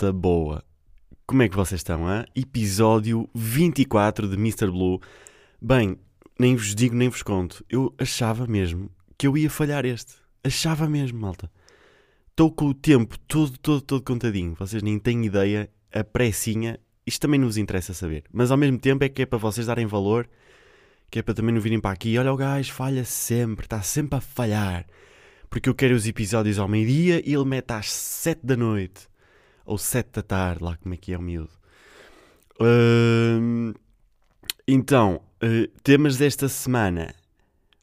malta boa? Como é que vocês estão, hein? Episódio 24 de Mr. Blue. Bem, nem vos digo nem vos conto. Eu achava mesmo que eu ia falhar este. Achava mesmo, malta. Estou com o tempo todo, todo, todo contadinho. Vocês nem têm ideia. A pressinha. Isto também não vos interessa saber. Mas ao mesmo tempo é que é para vocês darem valor. Que é para também não virem para aqui. Olha o gajo, falha sempre. Está sempre a falhar porque eu quero os episódios ao meio-dia e ele mete às 7 da noite ou 7 da tarde, lá como é que é o miúdo. Hum, então, uh, temas desta semana.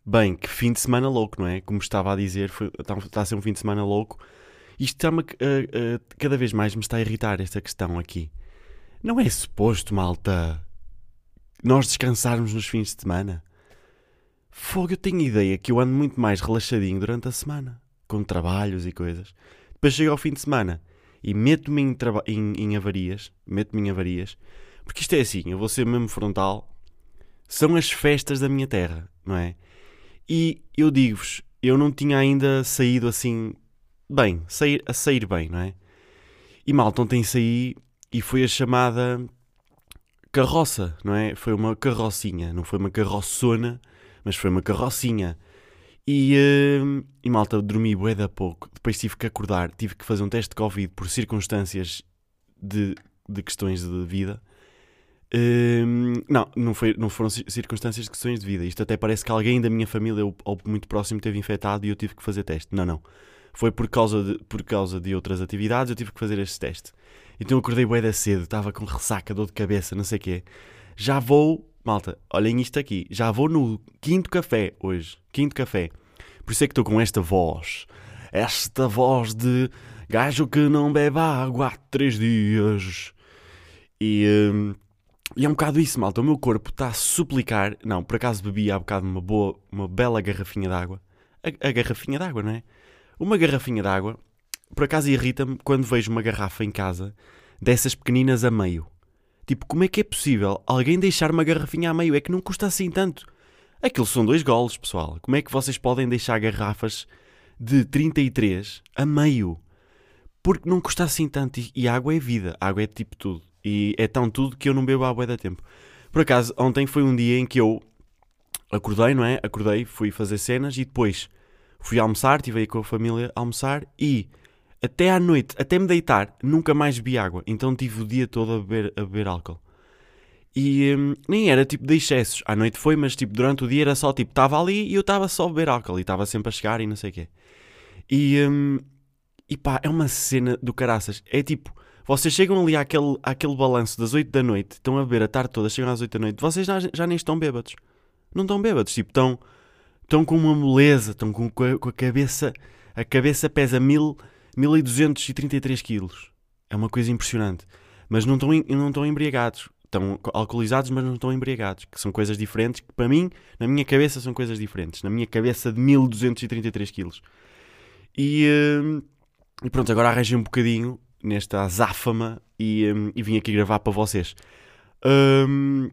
Bem, que fim de semana louco, não é? Como estava a dizer, está, está a ser um fim de semana louco. Isto está-me, uh, uh, cada vez mais me está a irritar esta questão aqui. Não é suposto, malta, nós descansarmos nos fins de semana? Fogo, eu tenho ideia que eu ando muito mais relaxadinho durante a semana, com trabalhos e coisas. Depois chego ao fim de semana e meto-me em, em, em avarias, meto-me em avarias, porque isto é assim, eu vou ser mesmo frontal, são as festas da minha terra, não é? E eu digo-vos, eu não tinha ainda saído assim, bem, sair, a sair bem, não é? E mal, ontem saí e foi a chamada carroça, não é? Foi uma carrocinha, não foi uma carroçona, mas foi uma carrocinha. E, uh, e malta, dormi bué da pouco. Depois tive que acordar, tive que fazer um teste de Covid por circunstâncias de, de questões de vida. Uh, não, não, foi, não foram circunstâncias de questões de vida. Isto até parece que alguém da minha família ou, ou muito próximo teve infectado e eu tive que fazer teste. Não, não. Foi por causa de, por causa de outras atividades, eu tive que fazer este teste. Então eu acordei bué da cedo, estava com ressaca, dor de cabeça, não sei o quê. Já vou Malta, olhem isto aqui. Já vou no quinto café hoje. Quinto café. Por isso é que estou com esta voz. Esta voz de gajo que não bebe água há três dias. E, hum, e é um bocado isso, malta. O meu corpo está a suplicar. Não, por acaso bebi há bocado uma boa, uma bela garrafinha de água. A, a garrafinha de água, não é? Uma garrafinha de água, por acaso irrita-me quando vejo uma garrafa em casa dessas pequeninas a meio. Tipo, como é que é possível alguém deixar uma garrafinha a meio? É que não custa assim tanto. Aquilo são dois golos, pessoal. Como é que vocês podem deixar garrafas de 33 a meio? Porque não custa assim tanto. E água é vida. Água é tipo tudo. E é tão tudo que eu não bebo água da tempo. Por acaso, ontem foi um dia em que eu acordei, não é? Acordei, fui fazer cenas e depois fui almoçar, estive aí com a família a almoçar e até à noite, até me deitar, nunca mais bebi água. Então tive o dia todo a beber, a beber álcool. E hum, nem era tipo de excessos. À noite foi, mas tipo durante o dia era só tipo, estava ali e eu estava só a beber álcool. E estava sempre a chegar e não sei o quê. E, hum, e pá, é uma cena do caraças. É tipo, vocês chegam ali àquele, àquele balanço das 8 da noite, estão a beber a tarde toda, chegam às 8 da noite, vocês já, já nem estão bêbados. Não estão bêbados. Tipo, estão, estão com uma moleza, estão com, com, a, com a cabeça. A cabeça pesa mil 1233 quilos. É uma coisa impressionante. Mas não estão, não estão embriagados. Estão alcoolizados, mas não estão embriagados. Que são coisas diferentes. Que para mim, na minha cabeça, são coisas diferentes. Na minha cabeça de 1233 quilos. E, hum, e pronto, agora arranjei um bocadinho nesta azáfama e, hum, e vim aqui gravar para vocês. Um,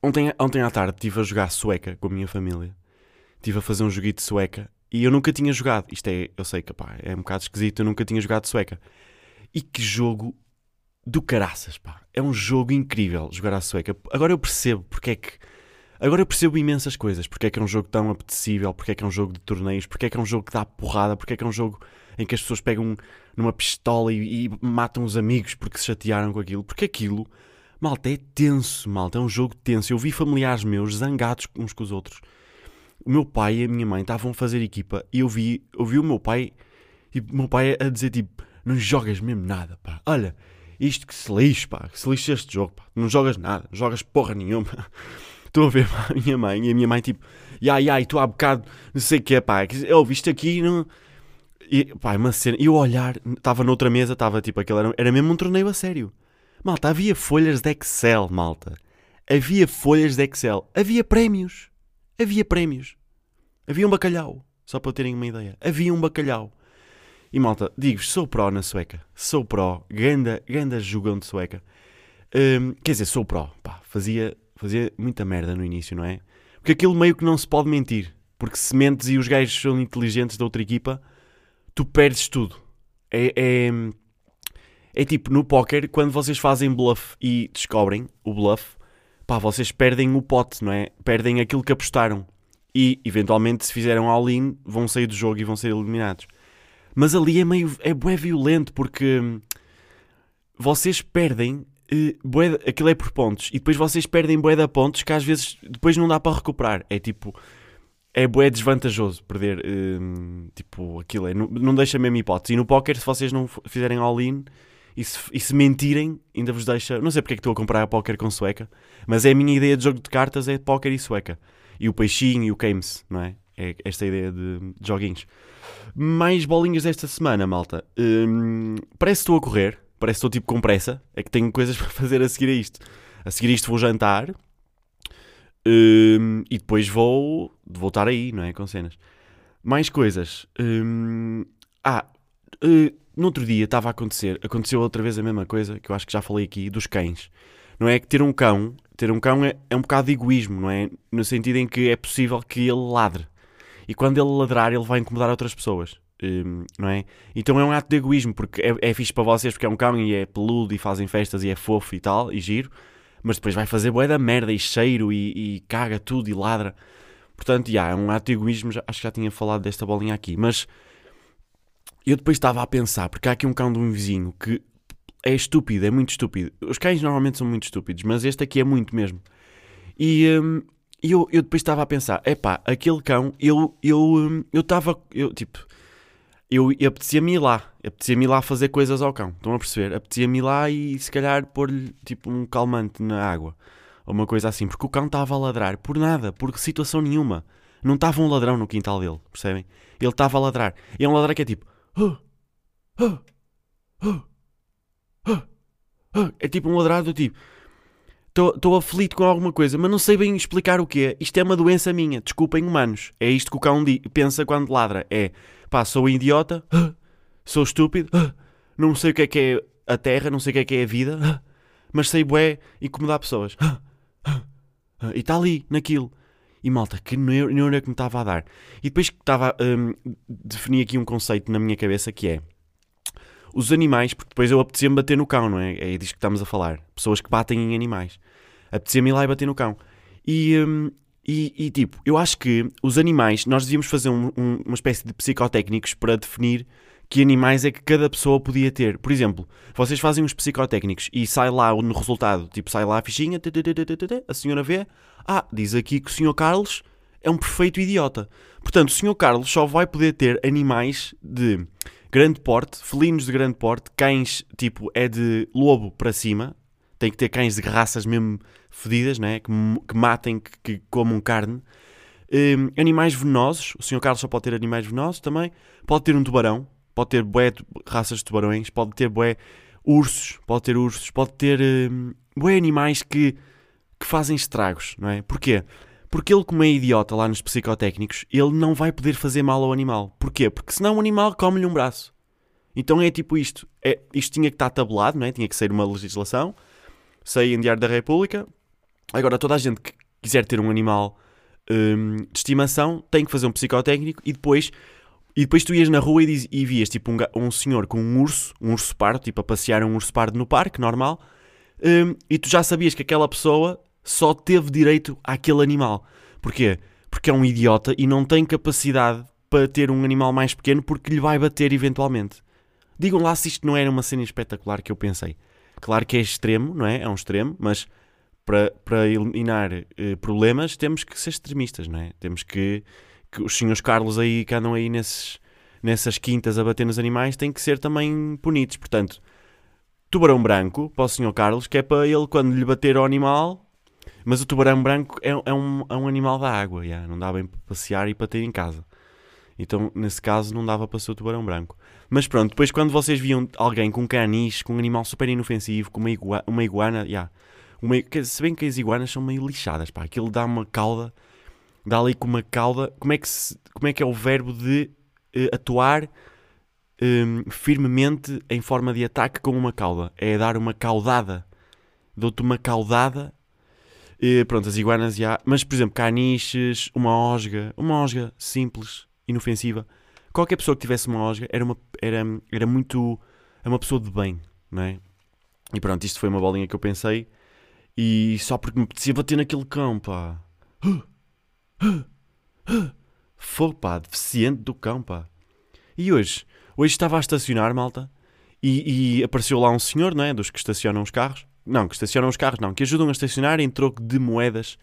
ontem, ontem à tarde estive a jogar sueca com a minha família. Estive a fazer um joguito de sueca e eu nunca tinha jogado. Isto é, eu sei que pá, é um bocado esquisito, eu nunca tinha jogado sueca. E que jogo do caraças, pá. É um jogo incrível jogar à sueca. Agora eu percebo porque é que. Agora eu percebo imensas coisas. Porque é que é um jogo tão apetecível, porque é que é um jogo de torneios, porque é que é um jogo que dá porrada, porque é que é um jogo em que as pessoas pegam numa pistola e, e matam os amigos porque se chatearam com aquilo. Porque aquilo, malta, é tenso, malta. É um jogo tenso. Eu vi familiares meus zangados uns com os outros o meu pai e a minha mãe estavam a fazer equipa e eu vi, eu vi o meu pai e o meu pai a dizer tipo, não jogas mesmo nada, pá. Olha, isto que se lixe, pá, que se lixe este jogo, pá. Não jogas nada, não jogas porra nenhuma. Estou a ver pá, a minha mãe e a minha mãe tipo, ai ai, tu há bocado, não sei o que é, pá, eu viste aqui, não... E, pá, uma cena, e eu olhar, estava noutra mesa, estava tipo, aquele era, era mesmo um torneio a sério. Malta, havia folhas de Excel, malta. Havia folhas de Excel, havia prémios havia prémios. Havia um bacalhau. Só para terem uma ideia. Havia um bacalhau. E malta, digo-vos, sou pró na sueca. Sou pró. Ganda, ganda jogão de sueca. Um, quer dizer, sou pró. Pá, fazia, fazia muita merda no início, não é? Porque aquilo meio que não se pode mentir. Porque se mentes e os gajos são inteligentes da outra equipa, tu perdes tudo. É, é, é tipo no póquer, quando vocês fazem bluff e descobrem o bluff, pá, vocês perdem o pote, não é? Perdem aquilo que apostaram. E, eventualmente, se fizeram all-in, vão sair do jogo e vão ser eliminados. Mas ali é meio... é bué violento, porque... hum, Vocês perdem... eh, bué, aquilo é por pontos. E depois vocês perdem bué de pontos que às vezes depois não dá para recuperar. É tipo... É bué desvantajoso perder... hum, tipo, aquilo é... Não, não deixa mesmo hipótese. E no póquer, se vocês não fizerem all-in... E se, e se mentirem, ainda vos deixa. Não sei porque é que estou a comprar a póquer com sueca, mas é a minha ideia de jogo de cartas é póquer e sueca. E o peixinho e o games, não é? É esta ideia de, de joguinhos. Mais bolinhas desta semana, malta. Hum, parece que estou a correr, parece que estou tipo com pressa. É que tenho coisas para fazer a seguir a isto. A seguir isto vou jantar hum, e depois vou voltar aí, não é? Com cenas. Mais coisas. Hum, ah, eh, no outro dia estava a acontecer, aconteceu outra vez a mesma coisa que eu acho que já falei aqui, dos cães. Não é que ter um cão, ter um cão é, é um bocado de egoísmo, não é? No sentido em que é possível que ele ladre. E quando ele ladrar, ele vai incomodar outras pessoas. hum, não é? Então é um ato de egoísmo, porque é, é fixe para vocês, porque é um cão e é peludo e fazem festas e é fofo e tal, e giro, mas depois vai fazer bué da merda e cheiro e, e caga tudo e ladra. Portanto, já, é um ato de egoísmo, já- acho que já tinha falado desta bolinha aqui, mas eu depois estava a pensar, porque há aqui um cão de um vizinho que é estúpido, é muito estúpido. Os cães normalmente são muito estúpidos, mas este aqui é muito mesmo. E hum, eu, eu depois estava a pensar, epá, aquele cão, eu eu hum, eu estava, eu tipo, eu apetecia-me ir lá, apetecia-me ir lá fazer coisas ao cão, estão a perceber? Apetecia-me ir lá e se calhar pôr-lhe tipo um calmante na água, ou uma coisa assim, porque o cão estava a ladrar, por nada, por situação nenhuma. Não estava um ladrão no quintal dele, percebem? Ele estava a ladrar. E é um ladrão que é tipo, É tipo um ladrar do tipo, estou aflito com alguma coisa, mas não sei bem explicar o que é. Isto é uma doença minha, desculpem humanos. É isto que o cão pensa quando ladra. É, pá, sou idiota, sou estúpido, não sei o que é que é a terra, não sei o que é que é a vida, mas sei bué incomodar pessoas. E está ali, naquilo. E malta, que neu- neura que me estava a dar. E depois que estava hum, defini aqui um conceito na minha cabeça que é os animais, porque depois eu apetecia-me bater no cão, não é? É disso que estamos a falar. Pessoas que batem em animais. Apetecia-me ir lá e bater no cão. E, hum, e, e, tipo, eu acho que os animais, nós devíamos fazer um- um- uma espécie de psicotécnicos para definir que animais é que cada pessoa podia ter. Por exemplo, vocês fazem uns psicotécnicos e sai lá no resultado, tipo, sai lá a fichinha, a senhora vê, ah, diz aqui que o senhor Carlos é um perfeito idiota. Portanto, o senhor Carlos só vai poder ter animais de grande porte, felinos de grande porte, cães, tipo, é de lobo para cima, tem que ter cães de raças mesmo fedidas, né? que, que matem, que, que comam carne. Hum, animais venenosos, o senhor Carlos só pode ter animais venenosos também. Pode ter um tubarão, pode ter bué raças de tubarões, pode ter bué ursos, pode ter ursos, pode ter hum, bué animais que, que fazem estragos, não é? Porquê? Porque ele, como é idiota lá nos psicotécnicos, ele não vai poder fazer mal ao animal. Porquê? Porque senão o animal come-lhe um braço. Então é tipo isto. É, isto tinha que estar tabulado, não é? Tinha que ser uma legislação. Sair em Diário da República. Agora, toda a gente que quiser ter um animal hum, de estimação tem que fazer um psicotécnico e depois e depois tu ias na rua e, diz- e vias tipo um, um senhor com um urso, um urso pardo, tipo a passear um urso pardo no parque, normal, hum, e tu já sabias que aquela pessoa só teve direito àquele animal. Porquê? Porque é um idiota e não tem capacidade para ter um animal mais pequeno porque lhe vai bater eventualmente. Digam lá se isto não era uma cena espetacular que eu pensei. Claro que é extremo, não é? É um extremo, mas para, para eliminar eh, problemas temos que ser extremistas, não é? Temos que, que os senhores Carlos aí que andam aí nesses, nessas quintas a bater nos animais têm que ser também punidos. Portanto, tubarão branco para o senhor Carlos, que é para ele quando lhe bater ao animal. Mas o tubarão branco é, é um, é um animal da água, já, não dá bem para passear e para ter em casa. Então, nesse caso, não dava para ser o tubarão branco. Mas pronto, depois quando vocês viam alguém com canis, com um animal super inofensivo, com uma, igua uma iguana, já. Uma, se bem que as iguanas são meio lixadas, pá. Aquilo dá uma cauda, dá ali com uma cauda. Como é que, se- como é, que é o verbo de eh, atuar hum, firmemente em forma de ataque com uma cauda? É dar uma caudada. Dou-te uma caudada. Eh, pronto, as iguanas já. Mas, por exemplo, caniches, uma osga, uma osga simples, inofensiva, qualquer pessoa que tivesse uma osga era, uma, era, era muito. É uma pessoa de bem, não é? E pronto, isto foi uma bolinha que eu pensei. E só porque me apetecia bater naquele cão, pá. Fogo, pá, deficiente do cão, pá. E hoje? Hoje estava a estacionar, malta. E, e, apareceu lá um senhor, não é? Dos que estacionam os carros. Não, que estacionam os carros, não. Que ajudam a estacionar em troco de moedas.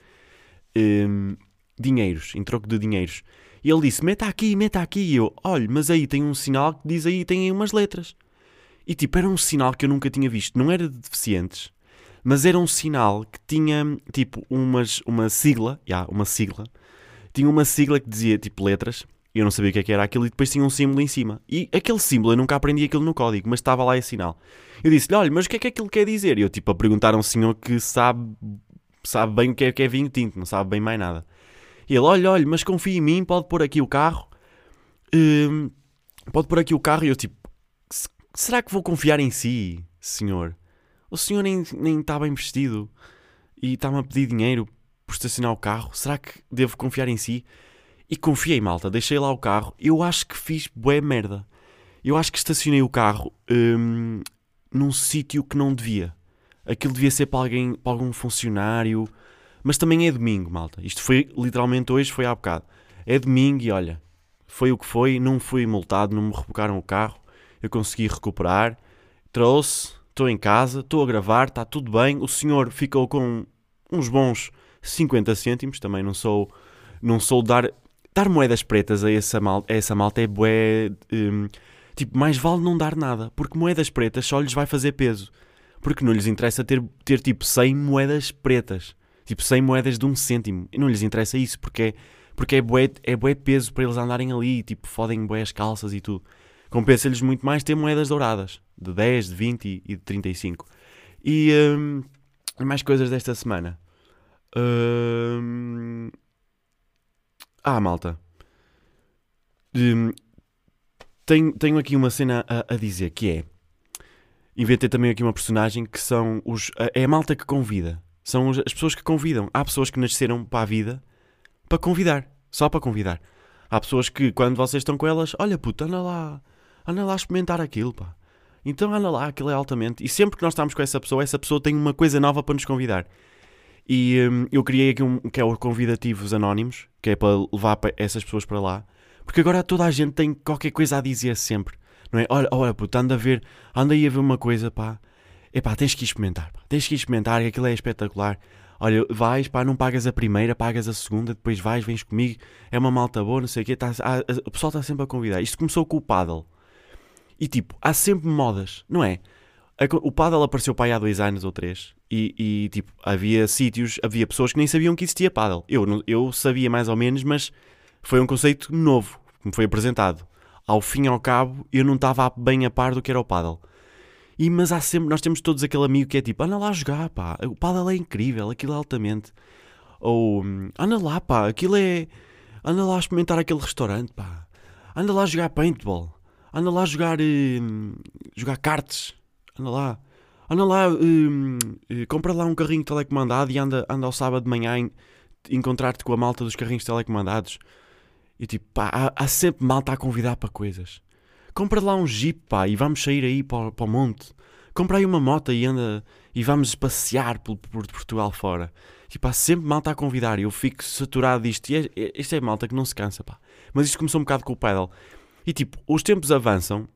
Hum, dinheiros. Em troco de dinheiros. E ele disse: Meta aqui, meta aqui. E eu: Olha, mas aí tem um sinal que diz aí, tem aí umas letras. E tipo, era um sinal que eu nunca tinha visto. Não era de deficientes, mas era um sinal que tinha tipo umas, uma sigla. Já, yeah, uma sigla. Tinha uma sigla que dizia tipo letras. Eu não sabia o que, é que era aquilo e depois tinha um símbolo em cima. E aquele símbolo eu nunca aprendi aquilo no código, mas estava lá esse sinal. Eu disse-lhe: Olha, mas o que é que aquilo quer dizer? E eu tipo a perguntar a um senhor que sabe, sabe bem o que é, que é vinho tinto, não sabe bem mais nada. E ele, olha, olha, mas confia em mim, pode pôr aqui o carro. Hum, pode pôr aqui o carro. E eu tipo, será que vou confiar em si, senhor? O senhor nem, nem está bem vestido e está-me a pedir dinheiro por estacionar o carro. Será que devo confiar em si? E confiei, malta. Deixei lá o carro. Eu acho que fiz bué merda. Eu acho que estacionei o carro hum, num sítio que não devia. Aquilo devia ser para alguém, para algum funcionário mas também é domingo, malta. Isto foi literalmente hoje, foi há bocado. É domingo e olha, foi o que foi, não fui multado, não me rebocaram o carro, eu consegui recuperar, trouxe, estou em casa, estou a gravar, está tudo bem. O senhor ficou com uns bons 50 cêntimos, também não sou, não sou dar, dar moedas pretas a essa malta, a essa malta é bué, hum, tipo, mais vale não dar nada, porque moedas pretas só lhes vai fazer peso. Porque não lhes interessa ter, ter tipo 100 moedas pretas. Tipo, 100 moedas de um cêntimo. E não lhes interessa isso, porque é, porque é bué, é bué peso para eles andarem ali, tipo, fodem bué as calças e tudo. Compensa-lhes muito mais ter moedas douradas, de 10, de 20 e de 35. E hum, mais coisas desta semana. Hum, ah, malta. Hum, tenho, tenho aqui uma cena a, a, dizer que é. Inventei também aqui uma personagem que são os. É a malta que convida. São as pessoas que convidam. Há pessoas que nasceram para a vida para convidar. Só para convidar. Há pessoas que, quando vocês estão com elas, olha puta, anda lá, anda lá a experimentar aquilo, pá. Então anda lá, aquilo é altamente. E sempre que nós estamos com essa pessoa, essa pessoa tem uma coisa nova para nos convidar. E hum, eu criei aqui um que é o Convidativos Anónimos, que é para levar essas pessoas para lá. Porque agora toda a gente tem qualquer coisa a dizer sempre. Não é? Olha, olha puta, anda a ver, anda aí a ver uma coisa, pá. Epá, tens que experimentar, pá. tens que experimentar, aquilo é espetacular. Olha, vais, pá, não pagas a primeira, pagas a segunda, depois vais, vens comigo, é uma malta boa, não sei o quê. Tá, há, o pessoal está sempre a convidar. Isto começou com o paddle. E tipo, há sempre modas, não é? O paddle apareceu para aí há dois anos ou três. E, e tipo, havia sítios, havia pessoas que nem sabiam que existia paddle. Eu, eu sabia mais ou menos, mas foi um conceito novo que me foi apresentado. Ao fim e ao cabo, eu não estava bem a par do que era o paddle. E, mas há sempre, nós temos todos aquele amigo que é tipo, anda lá jogar, pá, o paddle é incrível, aquilo é altamente. Ou, anda lá, pá, aquilo é, anda lá a experimentar aquele restaurante, pá. Anda lá a jogar paintball. Anda lá a jogar, hum, jogar cartas. Anda lá. Anda lá, hum, eh, compra lá um carrinho telecomandado e anda, anda ao sábado de manhã encontrar-te com a malta dos carrinhos telecomandados. E tipo, pá, há, há sempre malta a convidar para coisas. Compra lá um jeep, pá, e vamos sair aí para, para o monte. Compra aí uma moto e anda e vamos passear por, por Portugal fora. Tipo, há sempre malta a convidar e eu fico saturado disto. E é, é, isto é malta que não se cansa, pá. Mas isto começou um bocado com o pedal. E tipo, os tempos avançam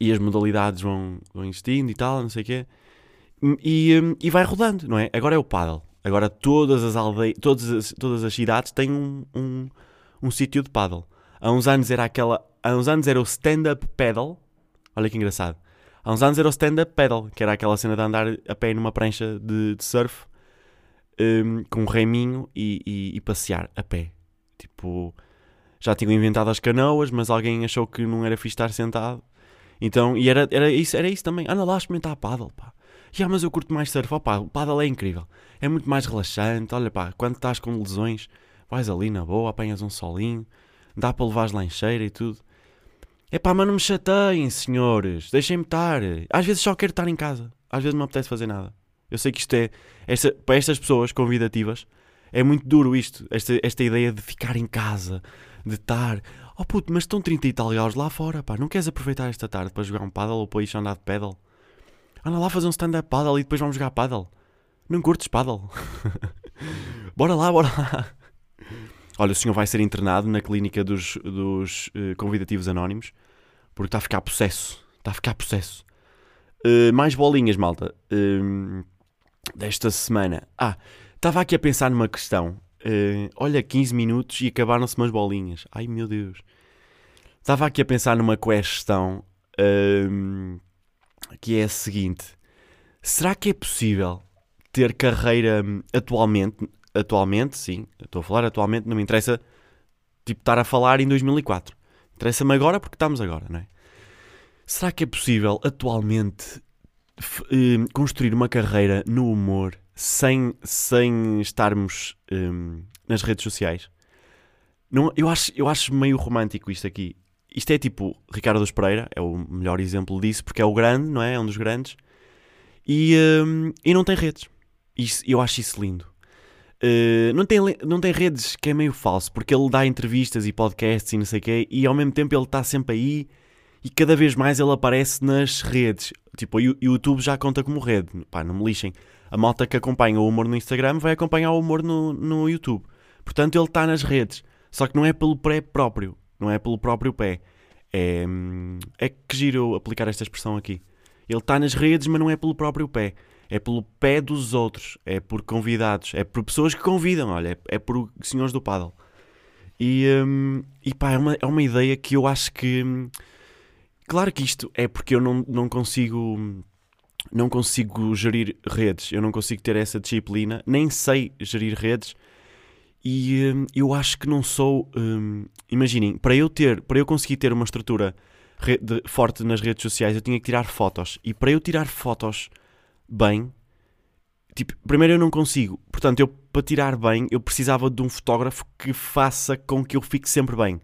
e as modalidades vão, vão existindo e tal, não sei o quê. E, hum, e vai rodando, não é? Agora é o paddle. Agora todas as aldeias, todas as, todas as cidades têm um, um, um sítio de paddle. Há uns anos era aquela há uns anos era o stand-up pedal. Olha que engraçado. Há uns anos era o stand-up pedal, que era aquela cena de andar a pé numa prancha de, de surf um, com um reminho e, e, e, passear a pé. Tipo, já tinham inventado as canoas, mas alguém achou que não era fixe estar sentado. Então, e era, era, isso, era isso também. Anda lá experimentar paddle, pá. Já, mas eu curto mais surf. Oh, pá, o paddle é incrível. É muito mais relaxante. Olha, pá, quando estás com lesões, vais ali na boa, apanhas um solinho, dá para levar lancheira e tudo. É pá, mas não me chateiem, senhores. Deixem-me estar. Às vezes só quero estar em casa. Às vezes não me apetece fazer nada. Eu sei que isto é. Esta, para estas pessoas convidativas, é muito duro isto. Esta, esta ideia de ficar em casa, de estar. Oh puto, mas estão 30 e tal graus lá fora, pá. Não queres aproveitar esta tarde para jogar um paddle ou para ir andar de paddle? Anda lá fazer um stand-up paddle e depois vamos jogar paddle. Não curtes paddle? bora lá, bora lá. Olha, o senhor vai ser internado na clínica dos, dos uh, convidativos anónimos porque está a ficar possesso. Está a ficar possesso. Uh, mais bolinhas, malta. Uh, desta semana. Ah, estava aqui a pensar numa questão. Uh, olha, 15 minutos e acabaram-se umas bolinhas. Ai meu Deus. Estava aqui a pensar numa questão que é a seguinte: será que é possível ter carreira hum, atualmente? Atualmente, sim, estou a falar atualmente, não me interessa tipo estar a falar em 2004. Interessa-me agora porque estamos agora, não é? Será que é possível atualmente uh, construir uma carreira no humor sem, sem estarmos um, nas redes sociais? Não, eu, acho, eu acho meio romântico isto aqui. Isto é tipo Ricardo dos Pereira, é o melhor exemplo disso, porque é o grande, não é? É um dos grandes. E, um, e não tem redes. Isso, eu acho isso lindo. Uh, não, tem, não tem redes, que é meio falso, porque ele dá entrevistas e podcasts e não sei o quê, e ao mesmo tempo ele está sempre aí e cada vez mais ele aparece nas redes. Tipo, o YouTube já conta como rede. Pá, não me lixem. A malta que acompanha o humor no Instagram vai acompanhar o humor no, no YouTube. Portanto, ele está nas redes. Só que não é pelo pé próprio. Não é pelo próprio pé. É, hum, é que giro aplicar esta expressão aqui. Ele está nas redes, mas não é pelo próprio pé é pelo pé dos outros, é por convidados, é por pessoas que convidam, olha, é, é por senhores do paddle. E, um, e pá, é uma, é uma ideia que eu acho que. Hum, claro que isto é porque eu não, não consigo. Não consigo gerir redes, eu não consigo ter essa disciplina, nem sei gerir redes. E hum, eu acho que não sou. Hum, imaginem, para eu ter, para eu conseguir ter uma estrutura forte nas redes sociais, eu tinha que tirar fotos. E para eu tirar fotos bem, tipo, primeiro eu não consigo. Portanto, eu para tirar bem, eu precisava de um fotógrafo que faça com que eu fique sempre bem.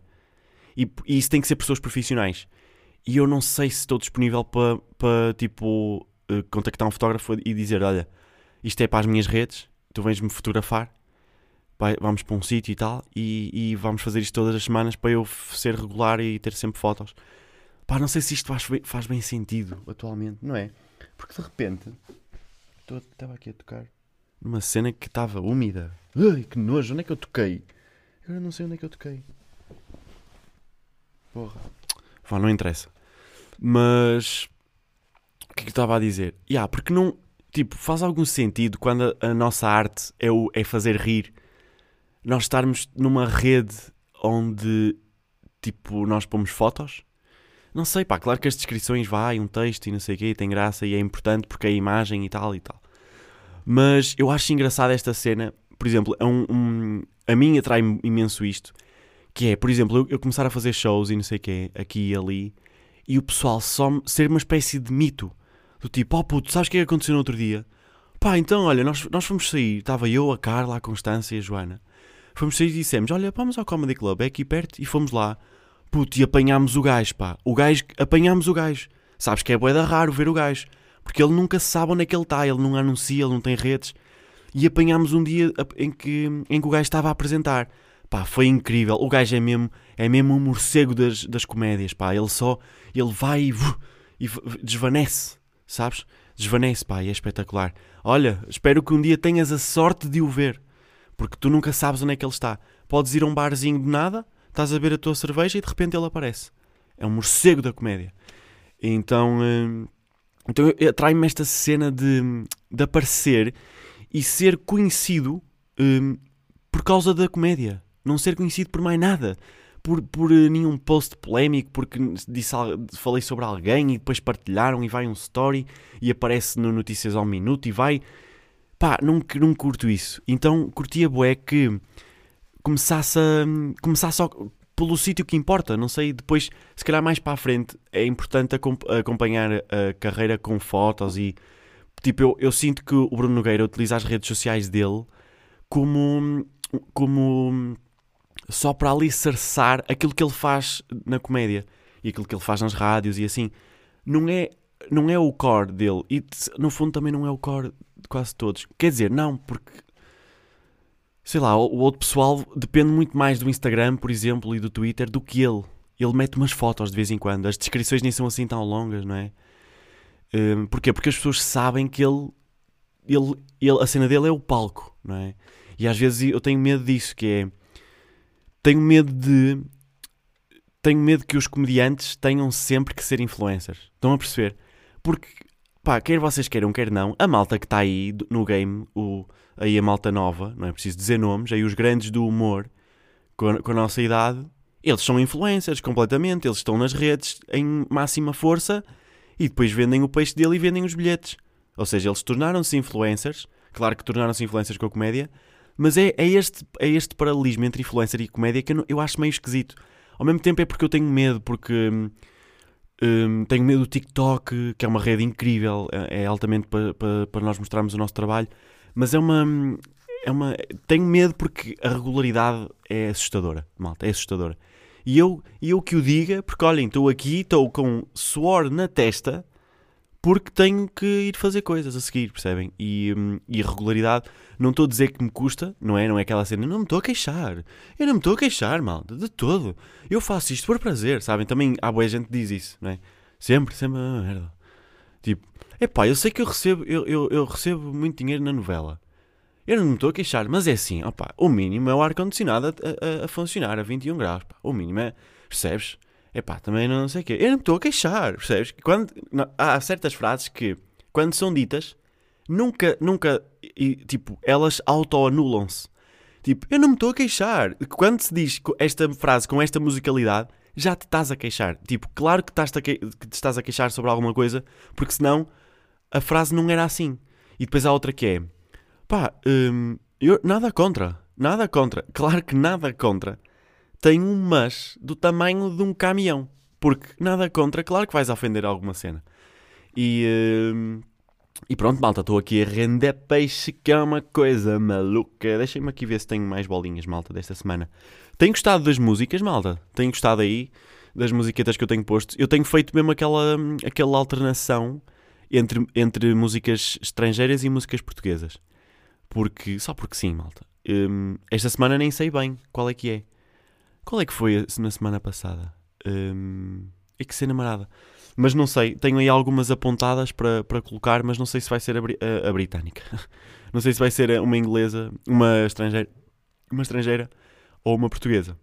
E, e isso tem que ser pessoas profissionais. E eu não sei se estou disponível para, para tipo, uh, contactar um fotógrafo e dizer: Olha, isto é para as minhas redes, tu vens-me fotografar, vai, vamos para um sítio e tal, e, e, vamos fazer isto todas as semanas para eu ser regular e ter sempre fotos. Pá, não sei se isto faz, faz bem sentido atualmente, não é? Porque de repente estava aqui a tocar numa cena que estava úmida. Ai, que nojo, onde é que eu toquei? Eu não sei onde é que eu toquei. Porra. Vá, não interessa. Mas que é que eu estava a dizer? Yeah, porque não. Tipo, faz algum sentido quando a, a nossa arte é, o, é fazer rir nós estarmos numa rede onde tipo nós pomos fotos não sei, pá, claro que as descrições vai, um texto e não sei o quê, tem graça e é importante porque é imagem e tal e tal. Mas eu acho engraçada esta cena, por exemplo, é um, um, a mim atrai imenso isto, que é, por exemplo, eu, eu, começar a fazer shows e não sei o quê, aqui e ali, e o pessoal só ser uma espécie de mito, do tipo, oh puto, sabes o que é que aconteceu no outro dia? Pá, então, olha, nós, nós fomos sair, estava eu, a Carla, a Constância e a Joana, fomos sair e dissemos, olha, vamos ao Comedy Club, é aqui perto, e fomos lá, Puto, e apanhámos o gajo, pá. O gajo, apanhámos o gajo. Sabes que é boeda raro ver o gajo. Porque ele nunca sabe onde é que ele está. Ele não anuncia, ele não tem redes. E apanhámos um dia em que, em que o gajo estava a apresentar. Pá, foi incrível. O gajo é mesmo, é mesmo um morcego das, das comédias, pá. Ele só, ele vai e, e desvanece, sabes? Desvanece, pá, e é espetacular. Olha, espero que um dia tenhas a sorte de o ver. Porque tu nunca sabes onde é que ele está. Podes ir a um barzinho de nada estás a beber a tua cerveja e de repente ele aparece. É um morcego da comédia. Então, hum, então atrai-me esta cena de, de aparecer e ser conhecido hum, por causa da comédia. Não ser conhecido por mais nada. Por, por uh, nenhum post polémico, porque disse, falei sobre alguém e depois partilharam e vai um story e aparece no Notícias ao Minuto e vai. Pá, não, não curto isso. Então curtia bué que começasse a. começasse só pelo sítio que importa, não sei, depois, se calhar mais para a frente, é importante acompanhar a carreira com fotos e. Tipo, eu, eu sinto que o Bruno Nogueira utiliza as redes sociais dele como. como. Só para alicerçar aquilo que ele faz na comédia e aquilo que ele faz nas rádios e assim. Não é, não é o core dele e no fundo também não é o core de quase todos. Quer dizer, não, porque sei lá, o, outro pessoal depende muito mais do Instagram, por exemplo, e do Twitter do que ele. Ele mete umas fotos de vez em quando. As descrições nem são assim tão longas, não é? Um, porquê? Porque as pessoas sabem que ele, ele, ele, a cena dele é o palco, não é? E às vezes eu tenho medo disso, que é tenho medo de tenho medo que os comediantes tenham sempre que ser influencers. Estão a perceber? Porque, pá, quer vocês queiram, quer não, a malta que está aí no game, o, aí a malta nova, não é preciso dizer nomes, aí os grandes do humor, com a, com a nossa idade, eles são influencers completamente, eles estão nas redes em máxima força e depois vendem o peixe dele e vendem os bilhetes. Ou seja, eles tornaram-se influencers, claro que tornaram-se influencers com a comédia, mas é, é, este, é este paralelismo entre influencer e comédia que eu, eu acho meio esquisito. Ao mesmo tempo é porque eu tenho medo, porque hum, tenho medo do TikTok, que é uma rede incrível, é, é altamente para, para, para nós mostrarmos o nosso trabalho, mas é uma, é uma. Tenho medo porque a regularidade é assustadora, malta, é assustadora. E eu, eu que o diga, porque olhem, estou aqui, estou com suor na testa, porque tenho que ir fazer coisas a seguir, percebem? E, hum, e regularidade, não estou a dizer que me custa, não é? Não é aquela cena, não me estou a queixar. Eu não me estou a queixar, mal, de todo. Eu faço isto por prazer, sabem? Também há boa gente que diz isso, não é? Sempre, sempre a merda. Tipo, epá, eu sei que eu recebo, eu, eu, eu recebo muito dinheiro na novela. Eu não me estou a queixar, mas é assim, opa, o mínimo é o ar-condicionado a, a, a, funcionar a 21 graus. Pá. O mínimo é, percebes? É pá, também não sei o quê. Eu não estou a queixar, percebes? Quando, não, há certas frases que, quando são ditas, nunca, nunca, e, tipo, elas auto-anulam-se. Tipo, eu não me estou a queixar. Quando se diz esta frase com esta musicalidade, já te estás a queixar. Tipo, claro que, estás que te estás a queixar sobre alguma coisa, porque senão a frase não era assim. E depois há outra que é Pá, hum, eu, nada contra. Nada contra. Claro que nada contra. Tem um mas do tamanho de um caminhão. Porque nada contra, claro que vais ofender alguma cena. E, hum, e pronto, malta, estou aqui a render peixe, que é uma coisa maluca. Deixem-me aqui ver se tenho mais bolinhas, malta, desta semana. Tenho gostado das músicas, malta. Tenho gostado aí das musiquetas que eu tenho posto. Eu tenho feito mesmo aquela, hum, aquela alternação entre, entre músicas estrangeiras e músicas portuguesas. Porque, só porque sim, malta. Um, esta semana nem sei bem qual é que é. Qual é que foi na semana passada? Um, é que ser namorada. Mas não sei, tenho aí algumas apontadas para, para colocar, mas não sei se vai ser a, a, a britânica. não sei se vai ser uma inglesa, uma estrangeira, uma estrangeira ou uma portuguesa.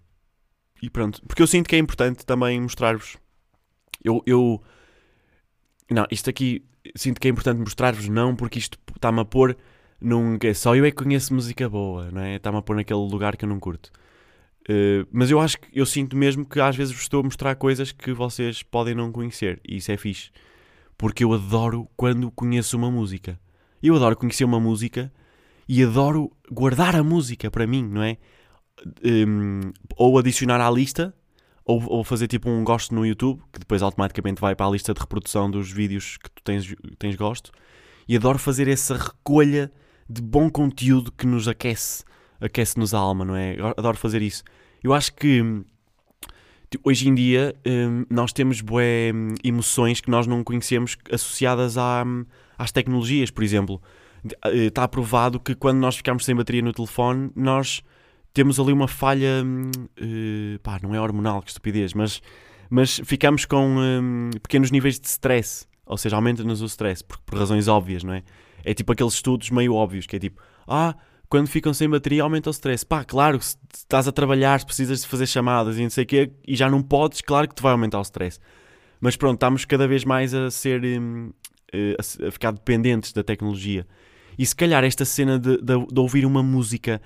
E pronto, porque eu sinto que é importante também mostrar-vos. Eu, eu. Não, isto aqui sinto que é importante mostrar-vos, não, porque isto está-me a pôr num, é só eu é que conheço música boa, não é? Está-me a pôr naquele lugar que eu não curto. Uh, mas eu acho que eu sinto mesmo que às vezes vos estou a mostrar coisas que vocês podem não conhecer e isso é fixe. Porque eu adoro quando conheço uma música. Eu adoro conhecer uma música e adoro guardar a música para mim, não é? Um, ou adicionar à lista, ou, ou, fazer tipo um gosto no YouTube, que depois automaticamente vai para a lista de reprodução dos vídeos que tu tens, tens gosto. E adoro fazer essa recolha de bom conteúdo que nos aquece, aquece-nos a alma, não é? Adoro fazer isso. Eu acho que tipo, hoje em dia hum, nós temos bué hum, emoções que nós não conhecemos associadas à, hum, às tecnologias, por exemplo. Está eh, provado que quando nós ficamos sem bateria no telefone, nós temos ali uma falha, uh, pá, não é hormonal, que estupidez, mas, mas ficamos com pequenos níveis de stress, ou seja, aumenta-nos o stress, por, por razões óbvias, não é? É tipo aqueles estudos meio óbvios, que é tipo, ah, quando ficam sem bateria aumenta o stress. Pá, claro, se estás a trabalhar, se precisas de fazer chamadas e não sei o quê, e já não podes, claro que te vai aumentar o stress. Mas pronto, estamos cada vez mais a ser, hum, eh, a ficar dependentes da tecnologia. E se calhar esta cena de, de, de, ouvir uma música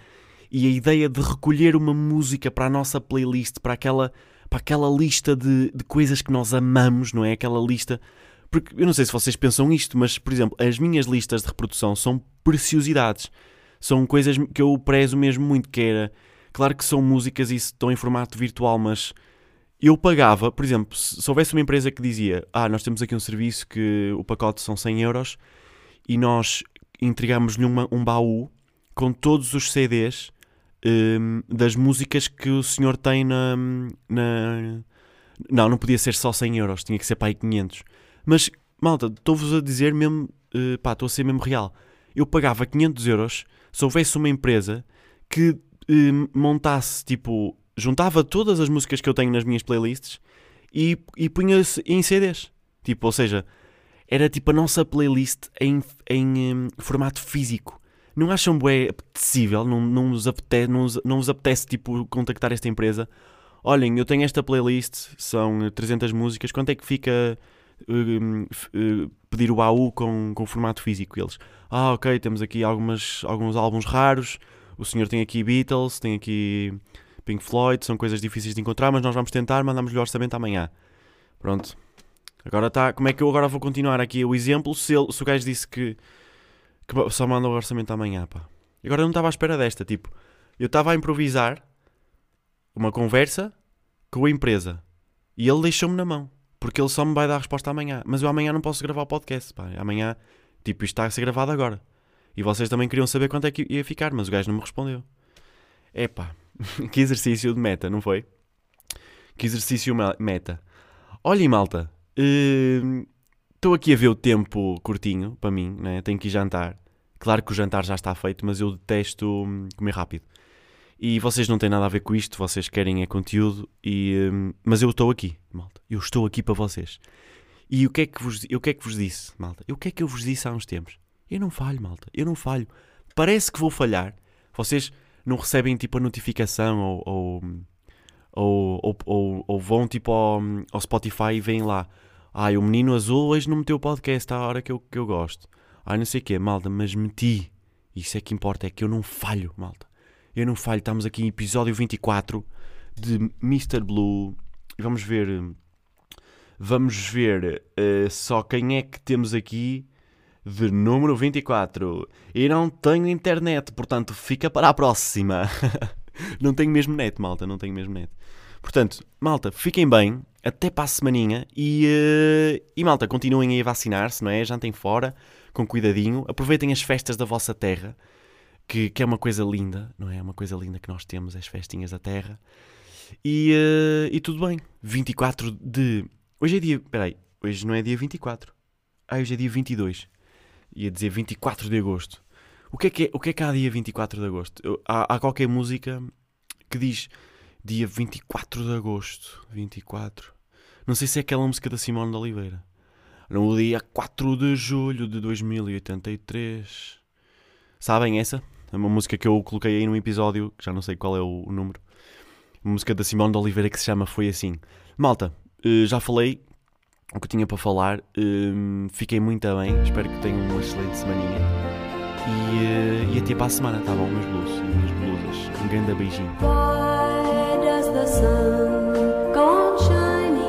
e a ideia de recolher uma música para a nossa playlist, para aquela, para aquela lista de, de coisas que nós amamos, não é? Aquela lista porque eu não sei se vocês pensam isto, mas, por exemplo, as minhas listas de reprodução são preciosidades. São coisas que eu prezo mesmo muito, que era... Claro que são músicas e estão em formato virtual, mas eu pagava, por exemplo, se houvesse uma empresa que dizia ah, nós temos aqui um serviço que o pacote são 100 euros e nós entregamos-lhe um baú com todos os CDs um, das músicas que o senhor tem na, na... Não, não podia ser só 100 euros, tinha que ser para aí 500. Mas, malta, estou-vos a dizer mesmo, uh, pá, estou a ser mesmo real. Eu pagava 500 euros se houvesse uma empresa que eh, montasse, tipo, juntava todas as músicas que eu tenho nas minhas playlists e, e punha-se em CDs. Tipo, ou seja, era tipo a nossa playlist em, em um, formato físico. Não acham bué apetecível? Não, não, vos apetece, não, não vos apetece tipo, contactar esta empresa? Olhem, eu tenho esta playlist, são 300 músicas, quanto é que fica pedir o AU com, com formato físico? Eles, ah, ok, temos aqui algumas, alguns álbuns raros, o senhor tem aqui Beatles, tem aqui Pink Floyd, são coisas difíceis de encontrar, mas nós vamos tentar, mandamos-lhe o orçamento amanhã. Pronto. Agora está. Como é que eu agora vou continuar aqui o exemplo se, ele, se o gajo disse que, que só manda o orçamento amanhã, pá. Agora eu não estava à espera desta, tipo, eu estava a improvisar uma conversa com a empresa e ele deixou-me na mão, porque ele só me vai dar a resposta amanhã. Mas eu amanhã não posso gravar o podcast, pá. Amanhã, tipo, isto está a ser gravado agora. E vocês também queriam saber quanto é que ia ficar, mas o gajo não me respondeu. É pá, que exercício de meta, não foi? Que exercício meta. Olhem, malta, estou uh, aqui a ver o tempo curtinho para mim, né? tenho que ir jantar. Claro que o jantar já está feito, mas eu detesto hum, comer rápido. E vocês não têm nada a ver com isto, vocês querem é conteúdo, e, hum, mas eu estou aqui, malta. Eu estou aqui para vocês. E o que, é que vos, o que é que vos disse, malta? O que é que eu vos disse há uns tempos? Eu não falho, malta. Eu não falho. Parece que vou falhar. Vocês não recebem tipo a notificação ou, ou, ou, ou, ou vão tipo ao, ao, Spotify e veem lá. Ai, o menino azul hoje não meteu o podcast à hora que eu, que eu gosto. Ai, não sei o quê, malta, mas meti. Isso é que importa, é que eu não falho, malta. Eu não falho. Estamos aqui em episódio 24 de Mr. Blue. E vamos ver. Vamos ver uh, só quem é que temos aqui de número 24. E não tenho internet, portanto fica para a próxima. não tenho mesmo net, malta, não tenho mesmo net. Portanto, malta, fiquem bem, até para a semaninha e, uh, e malta, continuem aí a vacinar-se, não é? Jantem fora, com cuidadinho, aproveitem as festas da vossa terra, que, que é uma coisa linda, não é? Uma coisa linda que nós temos, as festinhas da terra. E, uh, e tudo bem, 24 de... Hoje é dia... Peraí, hoje não é dia 24. Ah, hoje é dia 22 ia dizer 24 de agosto. O que é que, é, o que, é que há dia 24 de agosto? Há, há qualquer música que diz dia 24 de agosto. 24. Não sei se é aquela música da Simone de Oliveira. No dia 4 de julho de 2083. Sabem essa? É uma música que eu coloquei aí num episódio, que já não sei qual é o, o número. Uma música da Simone de Oliveira que se chama Foi Assim. Malta, eh, já falei o que tinha para falar. Um, fiquei muito bem, espero que tenham uma excelente semaninha. E, uh, e até para a semana, tá bom, meus blues e minhas blusas. Um grande beijinho.